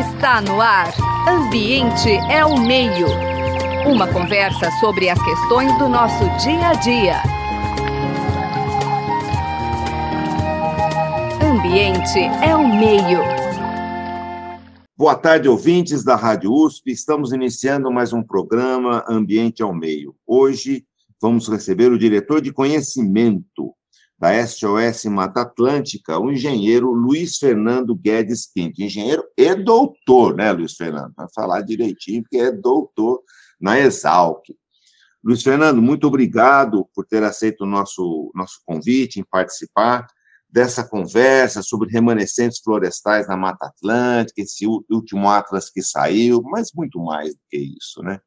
Está no ar. Ambiente é o meio. Uma conversa sobre as questões do nosso dia a dia. Ambiente é o meio. Boa tarde, ouvintes da Rádio USP. Estamos iniciando mais um programa Ambiente ao Meio. Hoje vamos receber o diretor de conhecimento da SOS Mata Atlântica, o engenheiro Luiz Fernando Guedes Pinto. Engenheiro e doutor, né, Luiz Fernando? Para falar direitinho, porque é doutor na Exalc. Luiz Fernando, muito obrigado por ter aceito o nosso, nosso convite em participar dessa conversa sobre remanescentes florestais na Mata Atlântica, esse último atlas que saiu, mas muito mais do que isso, né?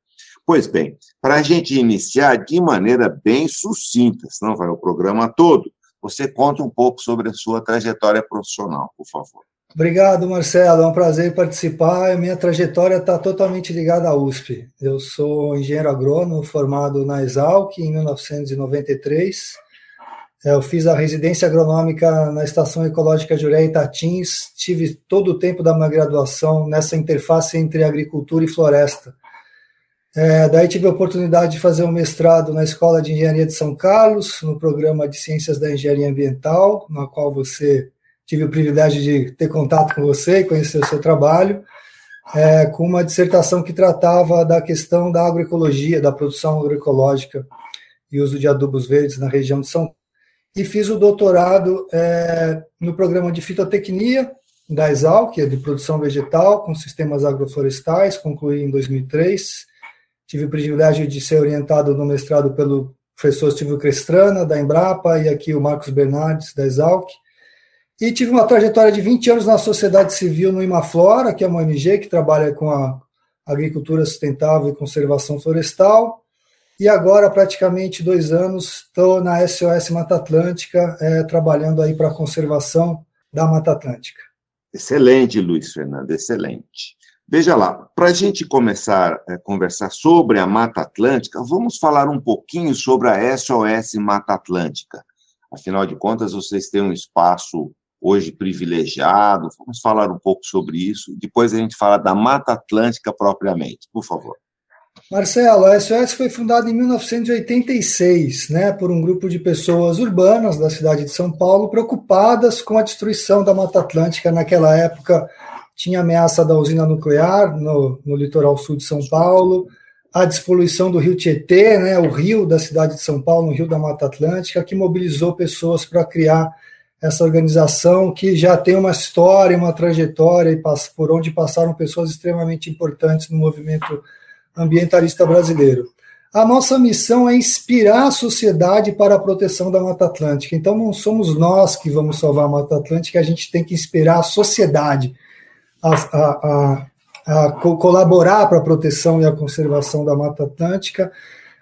Pois bem, para a gente iniciar de maneira bem sucinta, senão vai o programa todo, você conta um pouco sobre a sua trajetória profissional, por favor. Obrigado, Marcelo. É um prazer participar. A minha trajetória está totalmente ligada à USP. Eu sou engenheiro agrônomo formado na Exalc em 1993. Eu fiz a residência agronômica na Estação Ecológica Juré Itatins. Tive todo o tempo da minha graduação nessa interface entre agricultura e floresta. É, daí tive a oportunidade de fazer um mestrado na Escola de Engenharia de São Carlos, no programa de Ciências da Engenharia Ambiental, na qual você tive o privilégio de ter contato com você e conhecer o seu trabalho, é, com uma dissertação que tratava da questão da agroecologia, da produção agroecológica e uso de adubos verdes na região de São. E fiz o doutorado é, no programa de fitotecnia da Exalc, de produção vegetal com sistemas agroflorestais, concluí em 2003 Tive o privilégio de ser orientado no mestrado pelo professor Silvio Crestrana, da Embrapa, e aqui o Marcos Bernardes, da Exalc. E tive uma trajetória de 20 anos na sociedade civil no Imaflora, que é uma ONG que trabalha com a agricultura sustentável e conservação florestal. E agora, praticamente dois anos, estou na SOS Mata Atlântica, é, trabalhando aí para a conservação da Mata Atlântica. Excelente, Luiz Fernando, excelente. Veja lá, para a gente começar a conversar sobre a Mata Atlântica, vamos falar um pouquinho sobre a SOS Mata Atlântica. Afinal de contas, vocês têm um espaço hoje privilegiado. Vamos falar um pouco sobre isso. Depois a gente fala da Mata Atlântica propriamente, por favor. Marcelo, a SOS foi fundada em 1986, né, por um grupo de pessoas urbanas da cidade de São Paulo preocupadas com a destruição da Mata Atlântica naquela época tinha ameaça da usina nuclear no, no litoral sul de São Paulo, a despoluição do rio Tietê, né, o rio da cidade de São Paulo, no rio da Mata Atlântica, que mobilizou pessoas para criar essa organização que já tem uma história, uma trajetória e por onde passaram pessoas extremamente importantes no movimento ambientalista brasileiro. A nossa missão é inspirar a sociedade para a proteção da Mata Atlântica. Então, não somos nós que vamos salvar a Mata Atlântica, a gente tem que inspirar a sociedade a, a, a, a colaborar para a proteção e a conservação da Mata Atlântica.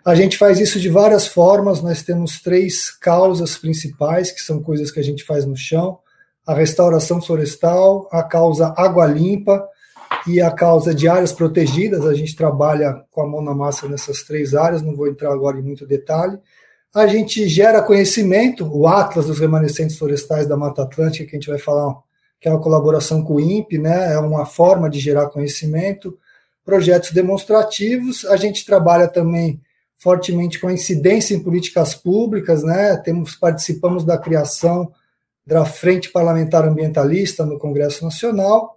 A gente faz isso de várias formas, nós temos três causas principais, que são coisas que a gente faz no chão: a restauração florestal, a causa água limpa e a causa de áreas protegidas. A gente trabalha com a mão na massa nessas três áreas, não vou entrar agora em muito detalhe. A gente gera conhecimento, o Atlas dos Remanescentes Florestais da Mata Atlântica, que a gente vai falar que é uma colaboração com o INPE, né, é uma forma de gerar conhecimento, projetos demonstrativos, a gente trabalha também fortemente com a incidência em políticas públicas, né, temos, participamos da criação da Frente Parlamentar Ambientalista no Congresso Nacional,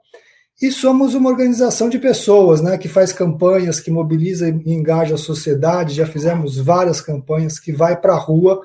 e somos uma organização de pessoas, né, que faz campanhas, que mobiliza e engaja a sociedade, já fizemos várias campanhas que vai para a rua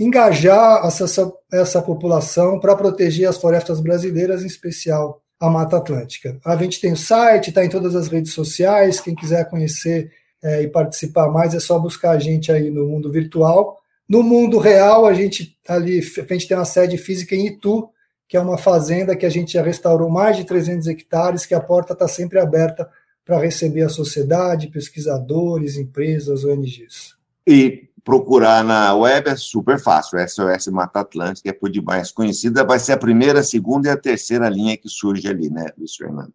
engajar essa, essa população para proteger as florestas brasileiras, em especial a Mata Atlântica. A gente tem o site, está em todas as redes sociais, quem quiser conhecer é, e participar mais é só buscar a gente aí no mundo virtual. No mundo real, a gente ali, a gente tem uma sede física em Itu, que é uma fazenda que a gente já restaurou mais de 300 hectares, que a porta está sempre aberta para receber a sociedade, pesquisadores, empresas, ONGs. E procurar na web é super fácil. SOS Mata Atlântica é por demais conhecida, vai ser a primeira, a segunda e a terceira linha que surge ali, né, Luiz Fernando?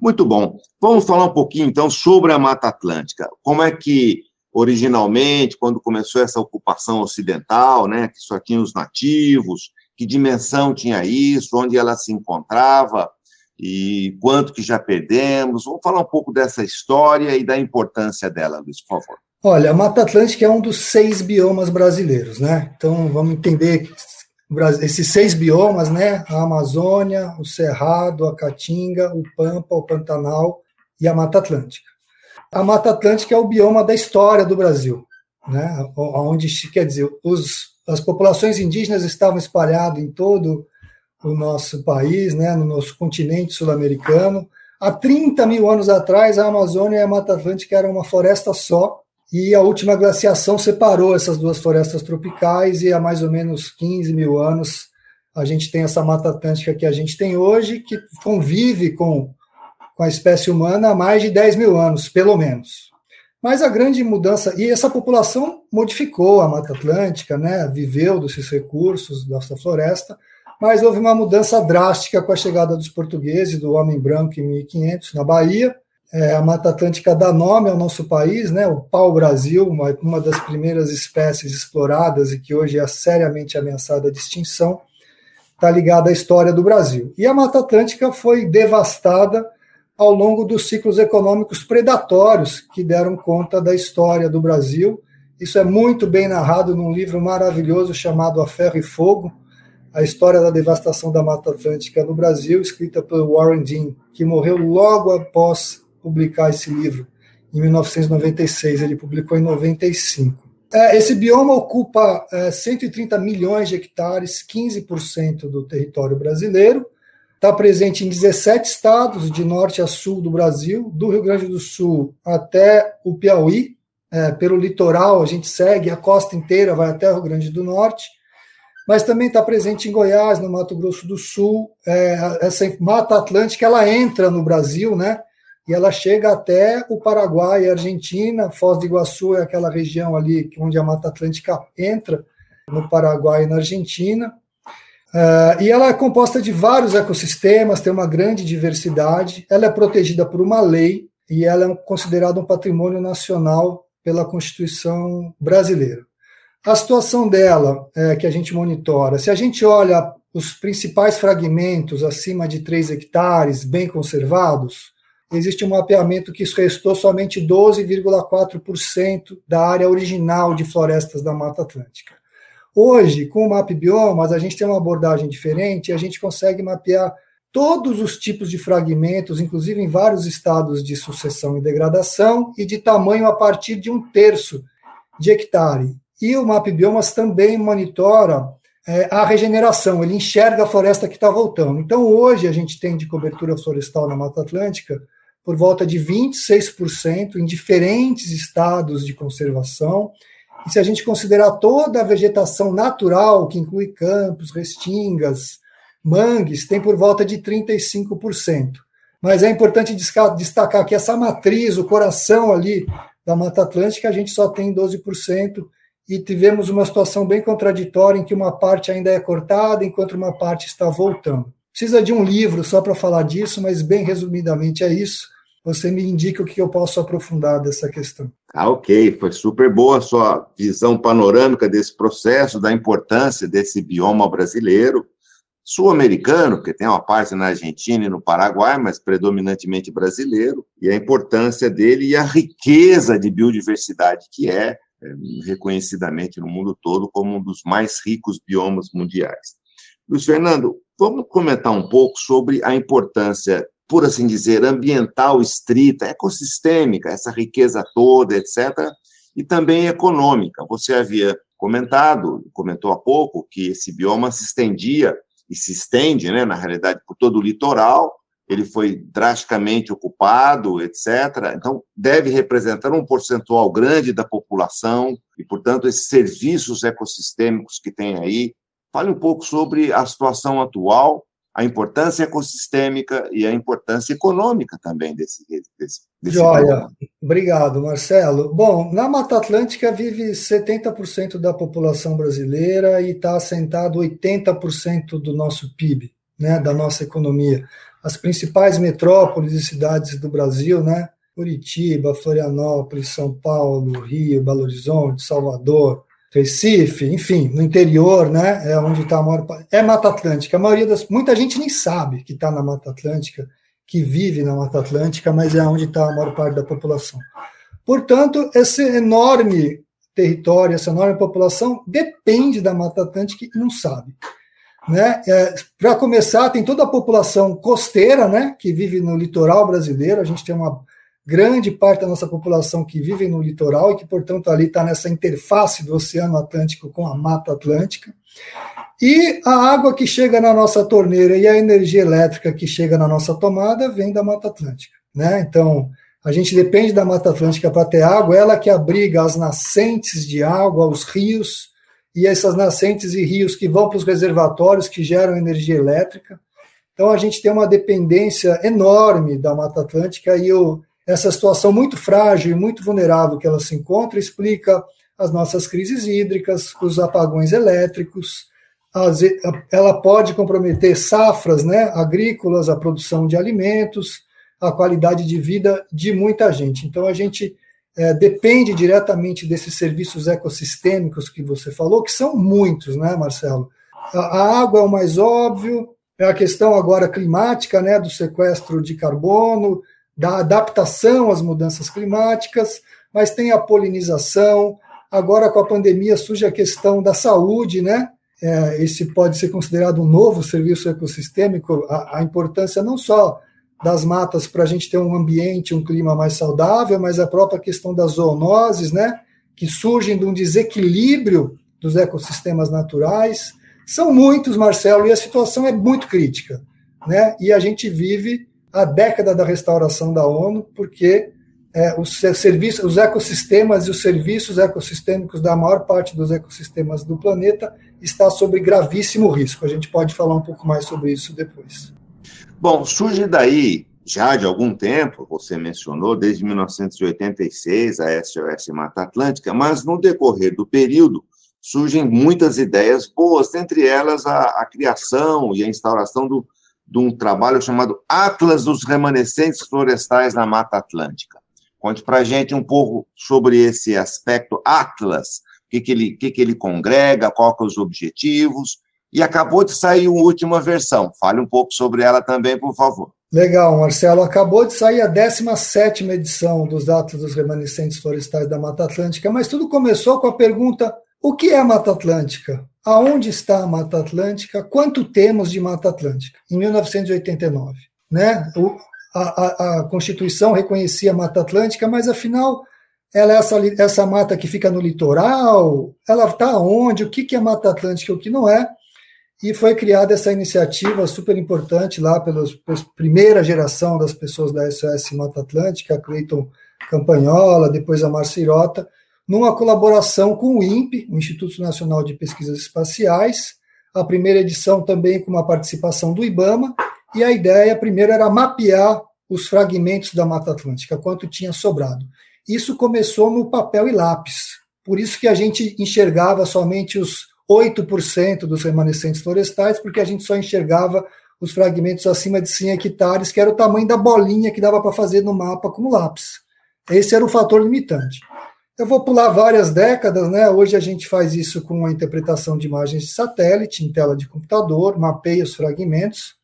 Muito bom. Vamos falar um pouquinho, então, sobre a Mata Atlântica. Como é que, originalmente, quando começou essa ocupação ocidental, né, que só tinha os nativos, que dimensão tinha isso, onde ela se encontrava, e quanto que já perdemos. Vamos falar um pouco dessa história e da importância dela, Luiz, por favor. Olha, a Mata Atlântica é um dos seis biomas brasileiros, né? Então vamos entender esses seis biomas, né? A Amazônia, o Cerrado, a Caatinga, o Pampa, o Pantanal e a Mata Atlântica. A Mata Atlântica é o bioma da história do Brasil, né? Onde quer dizer os, as populações indígenas estavam espalhadas em todo o nosso país, né, no nosso continente sul-americano. Há 30 mil anos atrás, a Amazônia e a Mata Atlântica eram uma floresta só, e a última glaciação separou essas duas florestas tropicais, e há mais ou menos 15 mil anos a gente tem essa Mata Atlântica que a gente tem hoje, que convive com, com a espécie humana há mais de 10 mil anos, pelo menos. Mas a grande mudança, e essa população modificou a Mata Atlântica, né, viveu desses recursos dessa floresta, mas houve uma mudança drástica com a chegada dos portugueses, do homem branco em 1500, na Bahia. É, a Mata Atlântica dá nome ao nosso país, né, o pau-brasil, uma, uma das primeiras espécies exploradas e que hoje é seriamente ameaçada de extinção, está ligada à história do Brasil. E a Mata Atlântica foi devastada ao longo dos ciclos econômicos predatórios que deram conta da história do Brasil. Isso é muito bem narrado num livro maravilhoso chamado A Ferro e Fogo, a história da devastação da Mata Atlântica no Brasil, escrita pelo Warren Dean, que morreu logo após publicar esse livro, em 1996. Ele publicou em 95. É, esse bioma ocupa 130 é, milhões de hectares, 15% do território brasileiro. Está presente em 17 estados, de norte a sul do Brasil, do Rio Grande do Sul até o Piauí. É, pelo litoral, a gente segue a costa inteira, vai até o Rio Grande do Norte mas também está presente em Goiás, no Mato Grosso do Sul. Essa Mata Atlântica ela entra no Brasil, né? E ela chega até o Paraguai e Argentina. Foz do Iguaçu é aquela região ali onde a Mata Atlântica entra, no Paraguai e na Argentina. Uh, e ela é composta de vários ecossistemas, tem uma grande diversidade. Ela é protegida por uma lei e ela é considerada um patrimônio nacional pela Constituição brasileira. A situação dela, é, que a gente monitora, se a gente olha os principais fragmentos acima de 3 hectares, bem conservados, existe um mapeamento que restou somente 12,4% da área original de florestas da Mata Atlântica. Hoje, com o Map Biomas, a gente tem uma abordagem diferente a gente consegue mapear todos os tipos de fragmentos, inclusive em vários estados de sucessão e degradação, e de tamanho a partir de um terço de hectare. E o Map Biomas também monitora é, a regeneração, ele enxerga a floresta que está voltando. Então, hoje, a gente tem de cobertura florestal na Mata Atlântica por volta de 26% em diferentes estados de conservação. E se a gente considerar toda a vegetação natural, que inclui campos, restingas, mangues, tem por volta de 35%. Mas é importante destacar que essa matriz, o coração ali da Mata Atlântica, a gente só tem 12%, e tivemos uma situação bem contraditória em que uma parte ainda é cortada enquanto uma parte está voltando. Precisa de um livro só para falar disso, mas bem resumidamente é isso. Você me indica o que eu posso aprofundar dessa questão. Ah, ok. Foi super boa a sua visão panorâmica desse processo, da importância desse bioma brasileiro, sul-americano, porque tem uma parte na Argentina e no Paraguai, mas predominantemente brasileiro, e a importância dele e a riqueza de biodiversidade que é, é, reconhecidamente no mundo todo como um dos mais ricos biomas mundiais. Luiz Fernando, vamos comentar um pouco sobre a importância, por assim dizer, ambiental estrita, ecossistêmica, essa riqueza toda, etc., e também econômica. Você havia comentado, comentou há pouco, que esse bioma se estendia e se estende, né, na realidade, por todo o litoral, ele foi drasticamente ocupado, etc. Então, deve representar um percentual grande da população e, portanto, esses serviços ecossistêmicos que tem aí. Fale um pouco sobre a situação atual, a importância ecossistêmica e a importância econômica também desse, desse, desse Joia, obrigado, Marcelo. Bom, na Mata Atlântica vive 70% da população brasileira e está assentado 80% do nosso PIB, né, da nossa economia as principais metrópoles e cidades do Brasil, né? Curitiba, Florianópolis, São Paulo, Rio, Belo Horizonte, Salvador, Recife, enfim, no interior, né? É onde está a maior É Mata Atlântica. A maioria das. Muita gente nem sabe que está na Mata Atlântica, que vive na Mata Atlântica, mas é onde está a maior parte da população. Portanto, esse enorme território, essa enorme população depende da Mata Atlântica e não sabe. Né? É, Para começar, tem toda a população costeira, né, que vive no litoral brasileiro. A gente tem uma grande parte da nossa população que vive no litoral e que, portanto, ali está nessa interface do Oceano Atlântico com a Mata Atlântica. E a água que chega na nossa torneira e a energia elétrica que chega na nossa tomada vem da Mata Atlântica. Né? Então, a gente depende da Mata Atlântica para ter água, ela que abriga as nascentes de água, os rios, e essas nascentes e rios que vão para os reservatórios que geram energia elétrica. Então, a gente tem uma dependência enorme da Mata Atlântica e o, essa situação muito frágil e muito vulnerável que ela se encontra explica as nossas crises hídricas, os apagões elétricos, as, ela pode comprometer safras né, agrícolas, a produção de alimentos, a qualidade de vida de muita gente. Então, a gente é, depende diretamente desses serviços ecossistêmicos que você falou, que são muitos, né, Marcelo? A, a água é o mais óbvio, é a questão agora climática, né, do sequestro de carbono, da adaptação às mudanças climáticas, mas tem a polinização. Agora, com a pandemia, surge a questão da saúde, né? É, esse pode ser considerado um novo serviço ecossistêmico, a, a importância não só das matas para a gente ter um ambiente, um clima mais saudável, mas a própria questão das zoonoses, né? Que surgem de um desequilíbrio dos ecossistemas naturais. São muitos, Marcelo, e a situação é muito crítica, né? E a gente vive a década da restauração da ONU, porque é, os serviços, os ecossistemas e os serviços ecossistêmicos da maior parte dos ecossistemas do planeta está sob gravíssimo risco. A gente pode falar um pouco mais sobre isso depois. Bom, surge daí já de algum tempo, você mencionou, desde 1986, a SOS Mata Atlântica, mas no decorrer do período surgem muitas ideias boas, entre elas a, a criação e a instauração do de um trabalho chamado Atlas dos Remanescentes Florestais na Mata Atlântica. Conte para a gente um pouco sobre esse aspecto Atlas, o que, que, ele, que, que ele congrega, quais são os objetivos, e acabou de sair uma última versão. Fale um pouco sobre ela também, por favor. Legal, Marcelo. Acabou de sair a 17 edição dos Atlas dos Remanescentes Florestais da Mata Atlântica, mas tudo começou com a pergunta: o que é a Mata Atlântica? aonde está a Mata Atlântica, quanto temos de Mata Atlântica, em 1989. Né? O, a, a, Constituição reconhecia a Mata Atlântica, mas afinal, ela é essa, essa mata que fica no litoral, ela está onde, o que, é Mata Atlântica e o que não é, e foi criada essa iniciativa super importante lá pela primeira geração das pessoas da SOS Mata Atlântica, a Cleiton Campanhola, depois a Marcirota, numa colaboração com o INPE, o Instituto Nacional de Pesquisas Espaciais, a primeira edição também com uma participação do IBAMA, e a ideia primeira era mapear os fragmentos da Mata Atlântica, quanto tinha sobrado. Isso começou no papel e lápis, por isso que a gente enxergava somente os 8% dos remanescentes florestais, porque a gente só enxergava os fragmentos acima de 100 hectares, que era o tamanho da bolinha que dava para fazer no mapa com lápis. Esse era o fator limitante. Eu vou pular várias décadas, né? Hoje a gente faz isso com a interpretação de imagens de satélite em tela de computador, mapeia os fragmentos.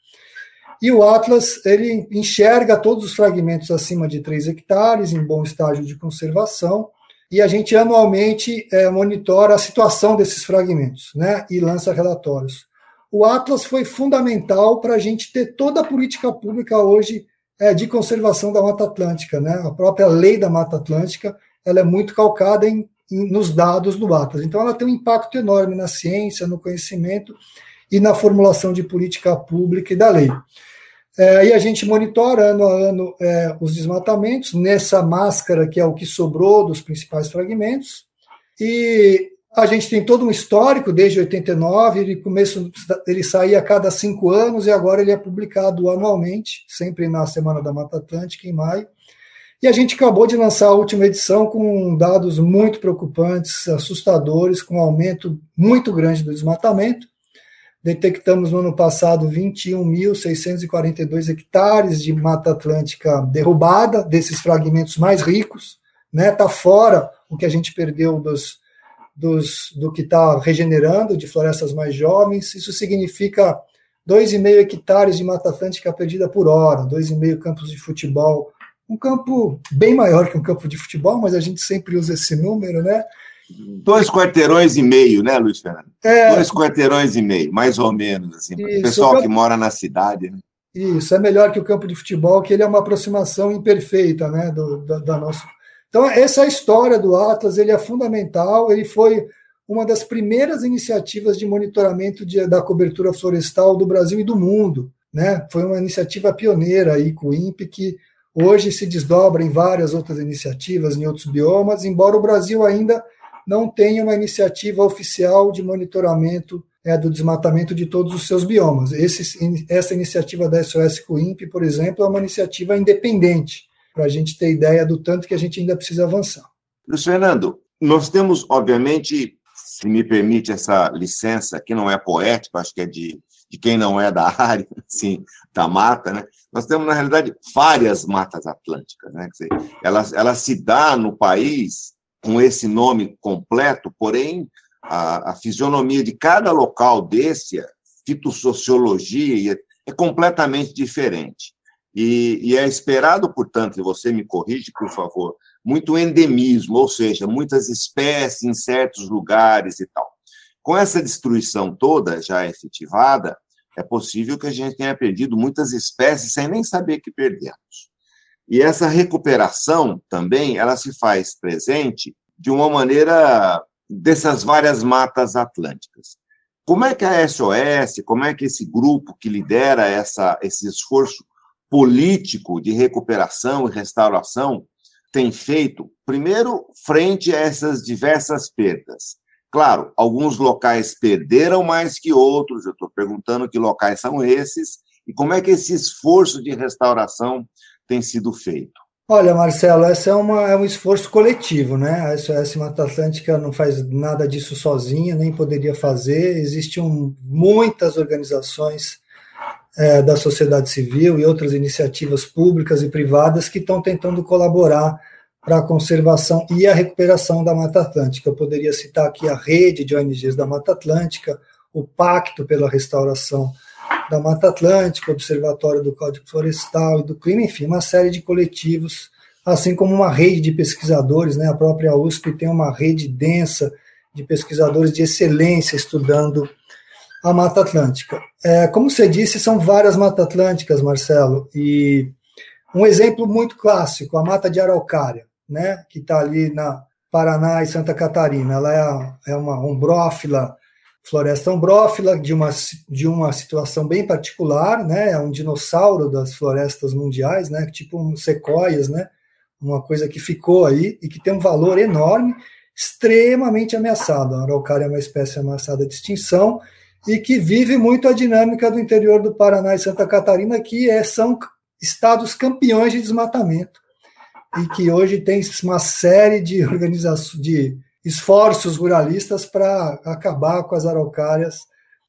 E o Atlas, ele enxerga todos os fragmentos acima de 3 hectares, em bom estágio de conservação, e a gente anualmente é, monitora a situação desses fragmentos, né? E lança relatórios. O Atlas foi fundamental para a gente ter toda a política pública hoje é, de conservação da Mata Atlântica, né? A própria lei da Mata Atlântica ela é muito calcada em, em, nos dados do Atlas. Então, ela tem um impacto enorme na ciência, no conhecimento e na formulação de política pública e da lei. É, e a gente monitora ano a ano é, os desmatamentos nessa máscara que é o que sobrou dos principais fragmentos. E a gente tem todo um histórico desde 89, ele começo ele saía a cada cinco anos e agora ele é publicado anualmente, sempre na Semana da Mata Atlântica em maio. E a gente acabou de lançar a última edição com dados muito preocupantes, assustadores, com um aumento muito grande do desmatamento. Detectamos no ano passado 21.642 hectares de Mata Atlântica derrubada, desses fragmentos mais ricos. Está né? Tá fora o que a gente perdeu dos, dos, do que está regenerando, de florestas mais jovens. Isso significa 2,5 hectares de Mata Atlântica perdida por hora, 2,5 campos de futebol. Um campo bem maior que um campo de futebol, mas a gente sempre usa esse número, né? Dois quarteirões e meio, né, Luiz Fernando? É, Dois quarteirões e meio, mais ou menos, assim, para o pessoal campo, que mora na cidade. Né? Isso, é melhor que o campo de futebol, que ele é uma aproximação imperfeita, né, do, da, da nossa... Então, essa é história do Atlas, ele é fundamental, ele foi uma das primeiras iniciativas de monitoramento de, da cobertura florestal do Brasil e do mundo, né? Foi uma iniciativa pioneira aí com o INPE, que hoje se desdobra em várias outras iniciativas, em outros biomas, embora o Brasil ainda não tenha uma iniciativa oficial de monitoramento é, do desmatamento de todos os seus biomas. Esse, essa iniciativa da SOS COIMP, por exemplo, é uma iniciativa independente, para a gente ter ideia do tanto que a gente ainda precisa avançar. Luiz Fernando, nós temos, obviamente, se me permite essa licença, que não é poética, acho que é de, de quem não é da área, assim, da mata, né? Nós temos, na realidade, várias matas atlânticas, né? Quer dizer, ela, ela se dá no país com esse nome completo, porém, a, a fisionomia de cada local desse, a fitossociologia, é completamente diferente. E, e, é esperado, portanto, e você me corrige, por favor, muito endemismo, ou seja, muitas espécies em certos lugares e tal. Com essa destruição toda já efetivada, é possível que a gente tenha perdido muitas espécies sem nem saber que perdemos. E essa recuperação também, ela se faz presente de uma maneira dessas várias matas atlânticas. Como é que a SOS, como é que esse grupo que lidera essa, esse esforço político de recuperação e restauração tem feito, primeiro, frente a essas diversas perdas? Claro, alguns locais perderam mais que outros, eu estou perguntando que locais são esses, e como é que esse esforço de restauração tem sido feito? Olha, Marcelo, essa é, uma, é um esforço coletivo, né? A SOS Mata Atlântica não faz nada disso sozinha, nem poderia fazer. Existem muitas organizações é, da sociedade civil e outras iniciativas públicas e privadas que estão tentando colaborar para a conservação e a recuperação da Mata Atlântica. Eu poderia citar aqui a rede de ONGs da Mata Atlântica, o Pacto pela Restauração da Mata Atlântica, Observatório do Código Florestal e do Clima, enfim, uma série de coletivos, assim como uma rede de pesquisadores, né? A própria USP tem uma rede densa de pesquisadores de excelência estudando a Mata Atlântica. É, como você disse, são várias Mata Atlânticas, Marcelo, e um exemplo muito clássico, a Mata de Araucária, né? Que está ali na Paraná e Santa Catarina. Ela é, é uma ombrófila floresta ombrófila, de uma, de uma situação bem particular, né? É um dinossauro das florestas mundiais, né? Tipo um sequoias, né? Uma coisa que ficou aí e que tem um valor enorme, extremamente ameaçado. A araucária é uma espécie ameaçada de extinção e que vive muito a dinâmica do interior do Paraná e Santa Catarina, que é, são estados campeões de desmatamento e que hoje tem uma série de organizações de esforços ruralistas para acabar com as araucárias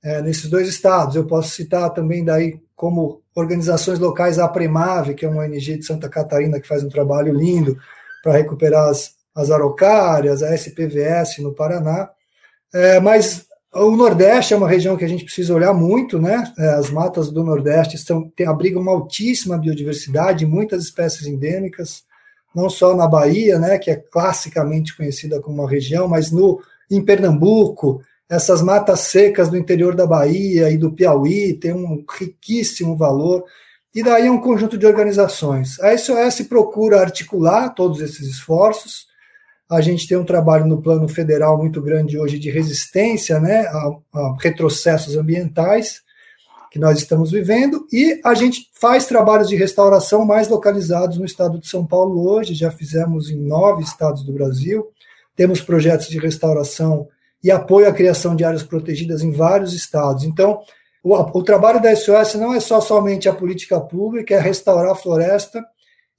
é, nesses dois estados. Eu posso citar também daí como organizações locais a Premave, que é uma ONG de Santa Catarina que faz um trabalho lindo para recuperar as, as araucárias, a SPVS no Paraná. É, mas o Nordeste é uma região que a gente precisa olhar muito, né? É, as matas do Nordeste estão, tem, abrigam uma altíssima biodiversidade, muitas espécies endêmicas não só na Bahia, né, que é classicamente conhecida como uma região, mas no em Pernambuco, essas matas secas do interior da Bahia e do Piauí têm um riquíssimo valor. E daí é um conjunto de organizações. A SOS procura articular todos esses esforços. A gente tem um trabalho no plano federal muito grande hoje de resistência né, a, a retrocessos ambientais que nós estamos vivendo, e a gente faz trabalhos de restauração mais localizados no estado de São Paulo hoje, já fizemos em nove estados do Brasil, temos projetos de restauração e apoio à criação de áreas protegidas em vários estados. Então, o, o trabalho da SOS não é só somente a política pública, é restaurar a floresta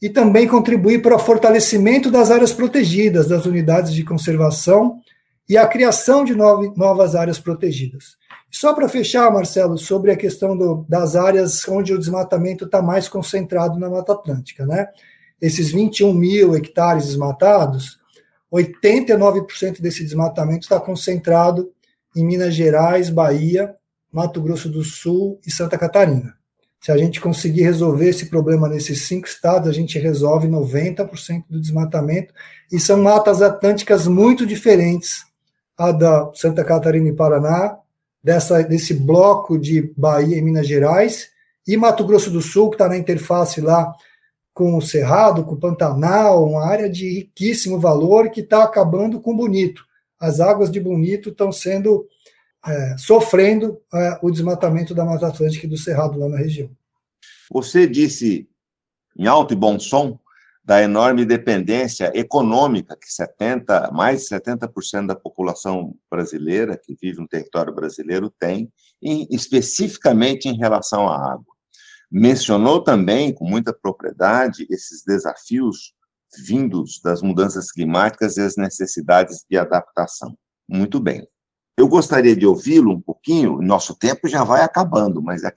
e também contribuir para o fortalecimento das áreas protegidas, das unidades de conservação e a criação de novas áreas protegidas. Só para fechar, Marcelo, sobre a questão do, das áreas onde o desmatamento está mais concentrado na Mata Atlântica, né? Esses 21 mil hectares desmatados, 89% desse desmatamento está concentrado em Minas Gerais, Bahia, Mato Grosso do Sul e Santa Catarina. Se a gente conseguir resolver esse problema nesses cinco estados, a gente resolve 90% do desmatamento, e são matas atlânticas muito diferentes, a da Santa Catarina e Paraná, dessa, desse bloco de Bahia e Minas Gerais, e Mato Grosso do Sul, que está na interface lá com o Cerrado, com o Pantanal, uma área de riquíssimo valor que está acabando com Bonito. As águas de Bonito estão sendo é, sofrendo é, o desmatamento da Mata Atlântica e do Cerrado lá na região. Você disse, em alto e bom som, da enorme dependência econômica que 70, mais de 70% da população brasileira que vive no território brasileiro tem, em, especificamente em relação à água. Mencionou também, com muita propriedade, esses desafios vindos das mudanças climáticas e as necessidades de adaptação. Muito bem. Eu gostaria de ouvi-lo um pouquinho, nosso tempo já vai acabando, mas a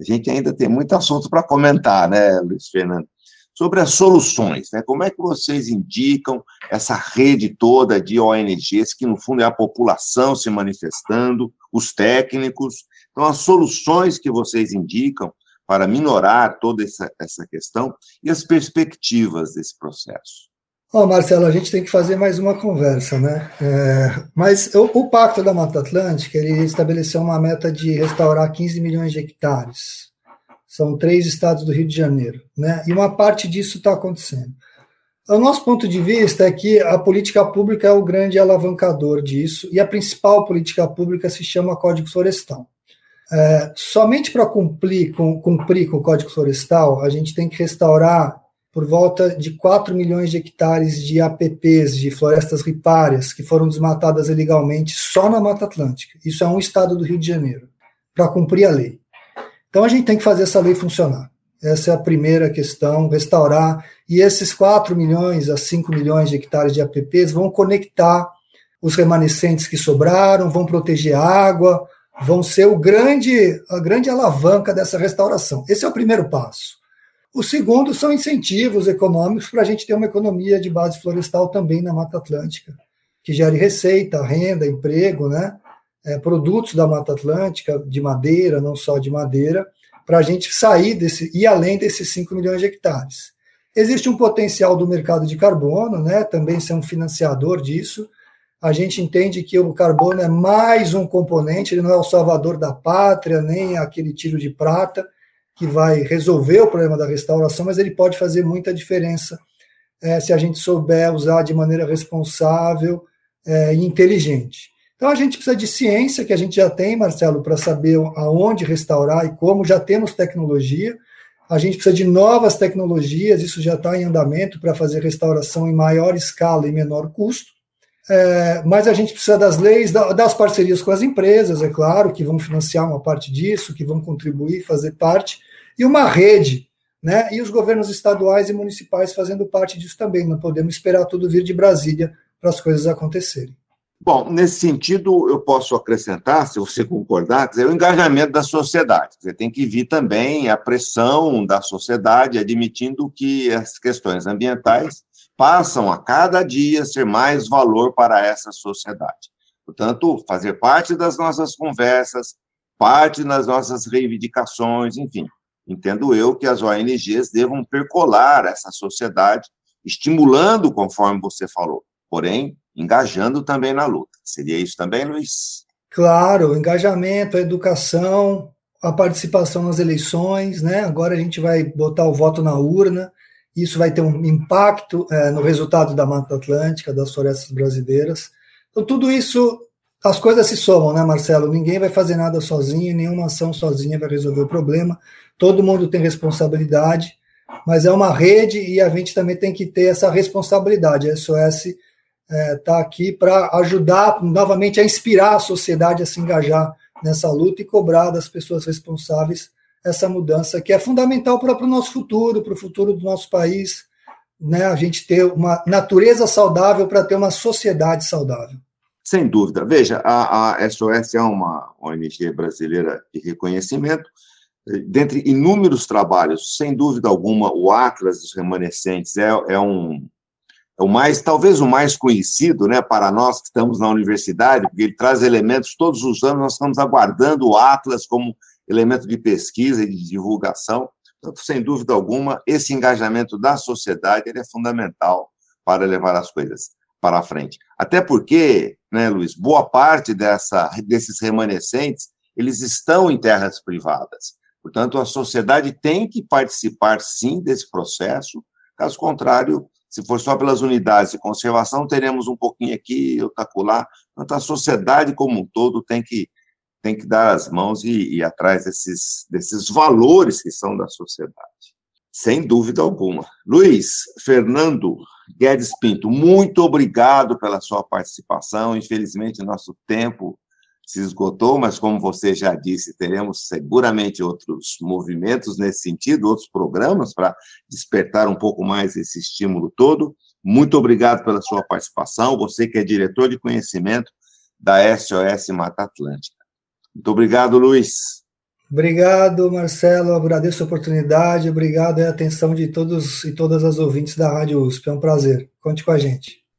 gente ainda tem muito assunto para comentar, né, Luiz Fernando? Sobre as soluções, né? Como é que vocês indicam essa rede toda de ONGs, que no fundo é a população se manifestando, os técnicos. Então, as soluções que vocês indicam para minorar toda essa, essa questão e as perspectivas desse processo. Oh, Marcelo, a gente tem que fazer mais uma conversa, né? É, mas o, o, Pacto da Mata Atlântica, ele estabeleceu uma meta de restaurar 15 milhões de hectares. São três estados do Rio de Janeiro, né? E uma parte disso está acontecendo. O nosso ponto de vista é que a política pública é o grande alavancador disso, e a principal política pública se chama Código Florestal. É, somente para cumprir com, cumprir com o Código Florestal, a gente tem que restaurar por volta de 4 milhões de hectares de APPs, de florestas ripárias, que foram desmatadas ilegalmente só na Mata Atlântica. Isso é um estado do Rio de Janeiro, para cumprir a lei. Então a gente tem que fazer essa lei funcionar. Essa é a primeira questão, restaurar. E esses 4 milhões a 5 milhões de hectares de APPs vão conectar os remanescentes que sobraram, vão proteger a água, vão ser o grande, a grande alavanca dessa restauração. Esse é o primeiro passo. O segundo são incentivos econômicos para a gente ter uma economia de base florestal também na Mata Atlântica, que gere receita, renda, emprego, né? É, produtos da Mata Atlântica, de madeira, não só de madeira, para a gente sair desse e além desses 5 milhões de hectares. Existe um potencial do mercado de carbono, né? Também ser um financiador disso. A gente entende que o carbono é mais um componente, ele não é o salvador da pátria, nem aquele tiro de prata, que vai resolver o problema da restauração, mas ele pode fazer muita diferença é, se a gente souber usar de maneira responsável é, e inteligente. Então a gente precisa de ciência, que a gente já tem, Marcelo, para saber aonde restaurar e como, já temos tecnologia. A gente precisa de novas tecnologias, isso já está em andamento para fazer restauração em maior escala e menor custo. É, mas a gente precisa das leis, das parcerias com as empresas, é claro, que vão financiar uma parte disso, que vão contribuir, fazer parte, e uma rede, né? E os governos estaduais e municipais fazendo parte disso também. Não podemos esperar tudo vir de Brasília para as coisas acontecerem. Bom, nesse sentido, eu posso acrescentar, se você concordar, é o engajamento da sociedade. Você tem que vir também a pressão da sociedade admitindo que as questões ambientais passam a cada dia ser mais valor para essa sociedade. Portanto, fazer parte das nossas conversas, parte das nossas reivindicações, enfim. Entendo eu que as ONGs devam percolar essa sociedade, estimulando, conforme você falou, porém, engajando também na luta. Seria isso também, Luiz? Claro, engajamento, educação, a participação nas eleições, né? Agora a gente vai botar o voto na urna, isso vai ter um impacto é, no resultado da Mata Atlântica, das florestas brasileiras. Então, tudo isso, as coisas se somam, né, Marcelo? Ninguém vai fazer nada sozinho, nenhuma ação sozinha vai resolver o problema. Todo mundo tem responsabilidade, mas é uma rede e a gente também tem que ter essa responsabilidade. A SOS está é, tá aqui para ajudar novamente a inspirar a sociedade a se engajar nessa luta e cobrar das pessoas responsáveis essa mudança que é fundamental para o nosso futuro, para o futuro do nosso país, né? A gente ter uma natureza saudável para ter uma sociedade saudável. Sem dúvida. Veja, a, a SOS é uma ONG brasileira de reconhecimento. Dentre inúmeros trabalhos, sem dúvida alguma, o Atlas dos Remanescentes é, é um, o mais, talvez o mais conhecido, né, para nós que estamos na universidade, porque ele traz elementos todos os anos, nós estamos aguardando o Atlas como elemento de pesquisa e de divulgação. Então, sem dúvida alguma, esse engajamento da sociedade ele é fundamental para levar as coisas para frente. Até porque, né, Luiz, boa parte dessa, desses remanescentes, eles estão em terras privadas. Portanto, a sociedade tem que participar, sim, desse processo. Caso contrário, se for só pelas unidades de conservação, teremos um pouquinho aqui, outro acolá. Portanto, a sociedade como um todo tem que, tem que dar as mãos e ir atrás desses, desses valores que são da sociedade. Sem dúvida alguma. Luiz Fernando Guedes Pinto, muito obrigado pela sua participação. Infelizmente, nosso tempo se esgotou, mas como você já disse, teremos seguramente outros movimentos nesse sentido, outros programas para despertar um pouco mais esse estímulo todo. Muito obrigado pela sua participação, você que é diretor de conhecimento da SOS Mata Atlântica. Muito obrigado, Luiz. Obrigado, Marcelo. Agradeço a oportunidade. Obrigado e a atenção de todos e todas as ouvintes da Rádio USP. É um prazer. Conte com a gente.